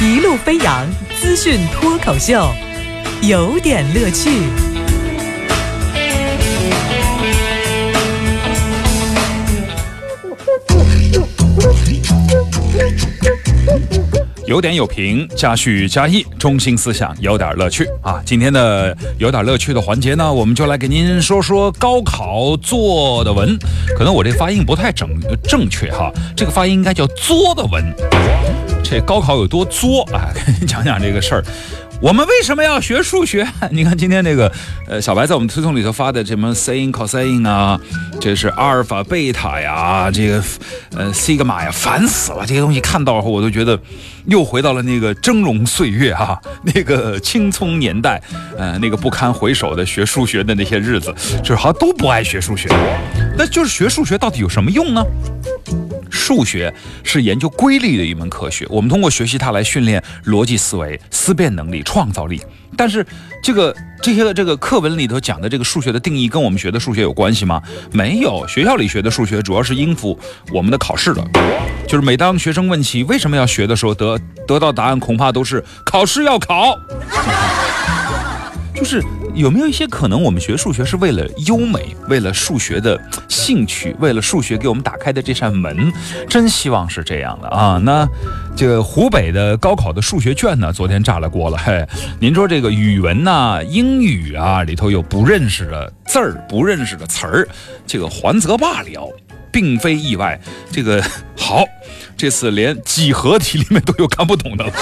一路飞扬资讯脱口秀，有点乐趣。有点有评，加叙加意，中心思想有点乐趣啊！今天的有点乐趣的环节呢，我们就来给您说说高考作的文。可能我这发音不太整正确哈，这个发音应该叫作的文。这高考有多作啊？跟 你讲讲这个事儿。我们为什么要学数学？你看今天这个，呃，小白在我们推送里头发的什么 sin、cosine 啊，这是阿尔法、贝塔呀，这个，呃，西格玛呀，烦死了！这些东西看到后，我都觉得又回到了那个峥嵘岁月哈，那个青葱年代，呃，那个不堪回首的学数学的那些日子，就是好像都不爱学数学。那就是学数学到底有什么用呢？数学是研究规律的一门科学，我们通过学习它来训练逻辑思维、思辨能力、创造力。但是，这个这些的这个课文里头讲的这个数学的定义，跟我们学的数学有关系吗？没有。学校里学的数学主要是应付我们的考试的，就是每当学生问起为什么要学的时候，得得到答案恐怕都是考试要考。就是有没有一些可能，我们学数学是为了优美，为了数学的兴趣，为了数学给我们打开的这扇门？真希望是这样的啊！那这个湖北的高考的数学卷呢，昨天炸了锅了。嘿，您说这个语文呐、英语啊里头有不认识的字儿、不认识的词儿，这个还则罢了，并非意外。这个好，这次连几何题里面都有看不懂的了。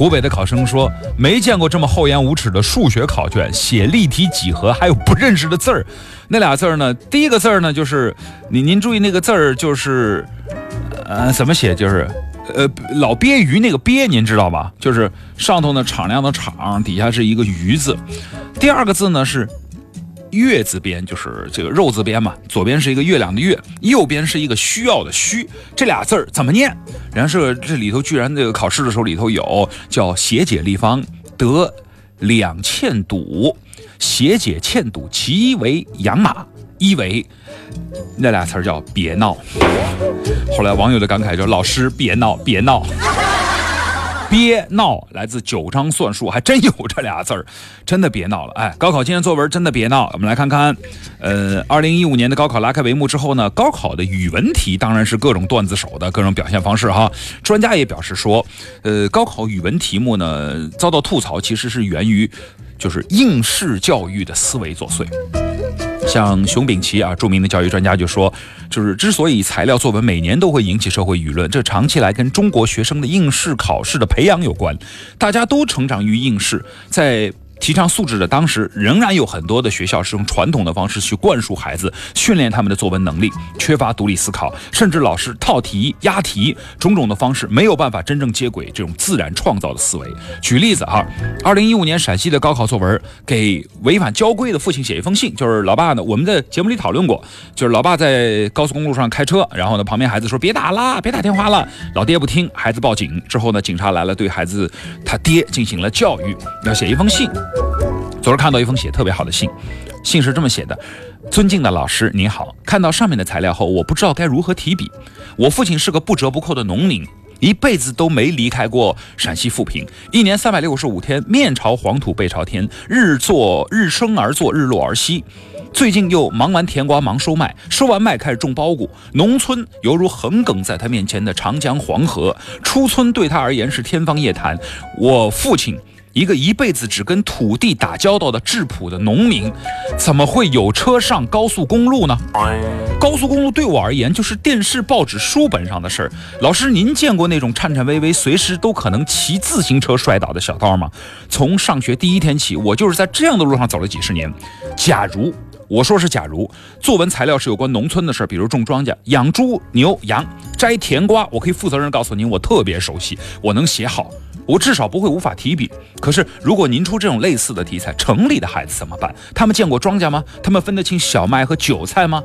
湖北的考生说：“没见过这么厚颜无耻的数学考卷，写立体几何还有不认识的字儿。那俩字儿呢？第一个字儿呢，就是您您注意那个字儿，就是呃怎么写？就是呃老鳖鱼那个鳖，您知道吧？就是上头呢敞亮的敞，底下是一个鱼字。第二个字呢是。”月字边就是这个肉字边嘛，左边是一个月亮的月，右边是一个需要的需，这俩字儿怎么念？然后是这里头居然这个考试的时候里头有叫斜解立方得两欠堵，斜解欠堵，其一为养马，一为那俩词儿叫别闹。后来网友的感慨就老师别闹别闹。别闹，来自九章算术，还真有这俩字儿，真的别闹了。哎，高考今天作文真的别闹。我们来看看，呃，二零一五年的高考拉开帷幕之后呢，高考的语文题当然是各种段子手的各种表现方式哈。专家也表示说，呃，高考语文题目呢遭到吐槽，其实是源于就是应试教育的思维作祟。像熊丙奇啊，著名的教育专家就说，就是之所以材料作文每年都会引起社会舆论，这长期来跟中国学生的应试考试的培养有关。大家都成长于应试，在。提倡素质的当时，仍然有很多的学校是用传统的方式去灌输孩子，训练他们的作文能力，缺乏独立思考，甚至老师套题、押题，种种的方式没有办法真正接轨这种自然创造的思维。举例子哈，二零一五年陕西的高考作文，给违反交规的父亲写一封信，就是老爸呢，我们在节目里讨论过，就是老爸在高速公路上开车，然后呢，旁边孩子说别打了，别打电话了，老爹不听，孩子报警之后呢，警察来了，对孩子他爹进行了教育，要写一封信。昨儿看到一封写特别好的信，信是这么写的：“尊敬的老师您好，看到上面的材料后，我不知道该如何提笔。我父亲是个不折不扣的农民，一辈子都没离开过陕西富平，一年三百六十五天，面朝黄土背朝天，日作日升而作，日落而息。最近又忙完甜瓜，忙收麦，收完麦开始种苞谷。农村犹如横亘在他面前的长江黄河，出村对他而言是天方夜谭。我父亲。”一个一辈子只跟土地打交道的质朴的农民，怎么会有车上高速公路呢？高速公路对我而言就是电视、报纸、书本上的事儿。老师，您见过那种颤颤巍巍、随时都可能骑自行车摔倒的小道吗？从上学第一天起，我就是在这样的路上走了几十年。假如我说是假如，作文材料是有关农村的事儿，比如种庄稼、养猪、牛、羊、摘甜瓜，我可以负责任告诉您，我特别熟悉，我能写好。我至少不会无法提笔。可是，如果您出这种类似的题材，城里的孩子怎么办？他们见过庄稼吗？他们分得清小麦和韭菜吗？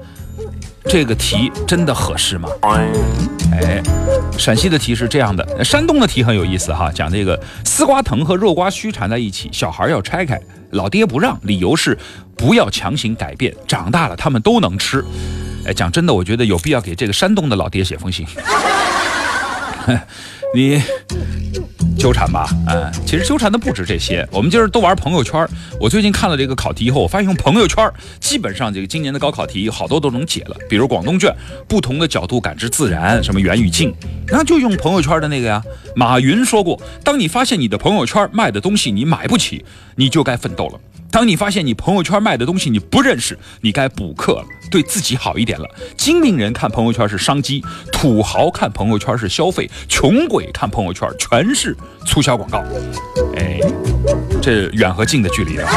这个题真的合适吗？哎，陕西的题是这样的，山东的题很有意思哈，讲这个丝瓜藤和肉瓜须缠在一起，小孩要拆开，老爹不让，理由是不要强行改变，长大了他们都能吃。哎，讲真的，我觉得有必要给这个山东的老爹写封信。你纠缠吧，哎，其实纠缠的不止这些。我们今儿都玩朋友圈。我最近看了这个考题以后，我发现用朋友圈，基本上这个今年的高考题好多都能解了。比如广东卷，不同的角度感知自然，什么远与近，那就用朋友圈的那个呀。马云说过，当你发现你的朋友圈卖的东西你买不起，你就该奋斗了。当你发现你朋友圈卖的东西你不认识，你该补课了，对自己好一点了。精明人看朋友圈是商机，土豪看朋友圈是消费，穷鬼看朋友圈全是促销广告。哎，这远和近的距离啊！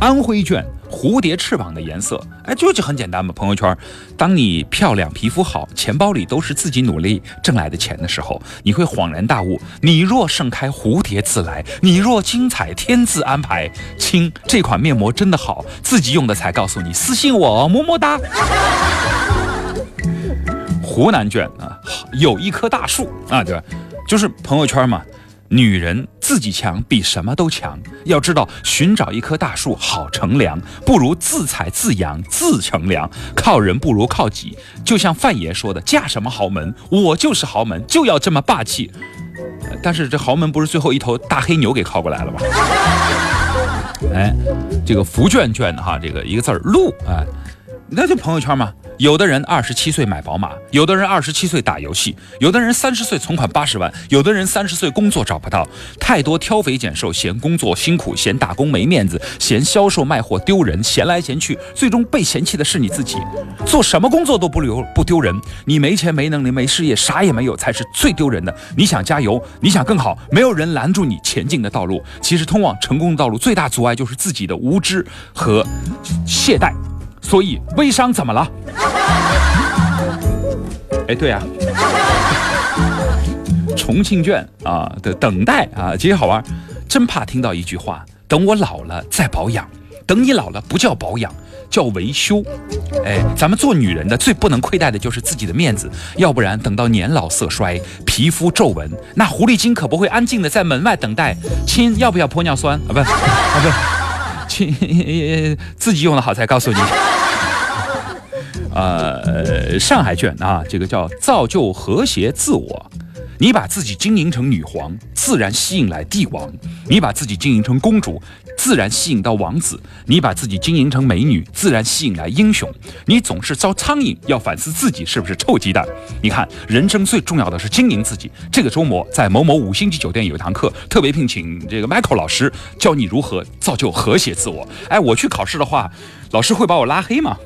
安徽卷。蝴蝶翅膀的颜色，哎，就就很简单嘛。朋友圈，当你漂亮、皮肤好、钱包里都是自己努力挣来的钱的时候，你会恍然大悟：你若盛开，蝴蝶自来；你若精彩，天自安排。亲，这款面膜真的好，自己用的才告诉你。私信我，么么哒。湖南卷啊，有一棵大树啊，对吧？就是朋友圈嘛。女人自己强比什么都强，要知道寻找一棵大树好乘凉，不如自采自养自乘凉。靠人不如靠己，就像范爷说的：“嫁什么豪门，我就是豪门，就要这么霸气。”但是这豪门不是最后一头大黑牛给靠过来了吗？哎，这个福卷卷的哈，这个一个字儿路，哎，那就朋友圈嘛。有的人二十七岁买宝马，有的人二十七岁打游戏，有的人三十岁存款八十万，有的人三十岁工作找不到。太多挑肥拣瘦，嫌工作辛苦，嫌打工没面子，嫌销售卖货丢人，嫌来嫌去，最终被嫌弃的是你自己。做什么工作都不留不丢人，你没钱没能力没事业啥也没有才是最丢人的。你想加油，你想更好，没有人拦住你前进的道路。其实通往成功的道路最大阻碍就是自己的无知和懈怠。所以微商怎么了？哎，对啊，重庆卷啊的等待啊，其实好玩，真怕听到一句话：等我老了再保养。等你老了不叫保养，叫维修。哎，咱们做女人的最不能亏待的就是自己的面子，要不然等到年老色衰、皮肤皱纹，那狐狸精可不会安静的在门外等待。亲，要不要玻尿酸啊？不，啊不，亲，自己用的好才告诉你。呃，上海卷啊，这个叫造就和谐自我。你把自己经营成女皇，自然吸引来帝王；你把自己经营成公主，自然吸引到王子；你把自己经营成美女，自然吸引来英雄。你总是招苍蝇，要反思自己是不是臭鸡蛋。你看，人生最重要的是经营自己。这个周末在某某五星级酒店有一堂课，特别聘请这个 Michael 老师教你如何造就和谐自我。哎，我去考试的话，老师会把我拉黑吗？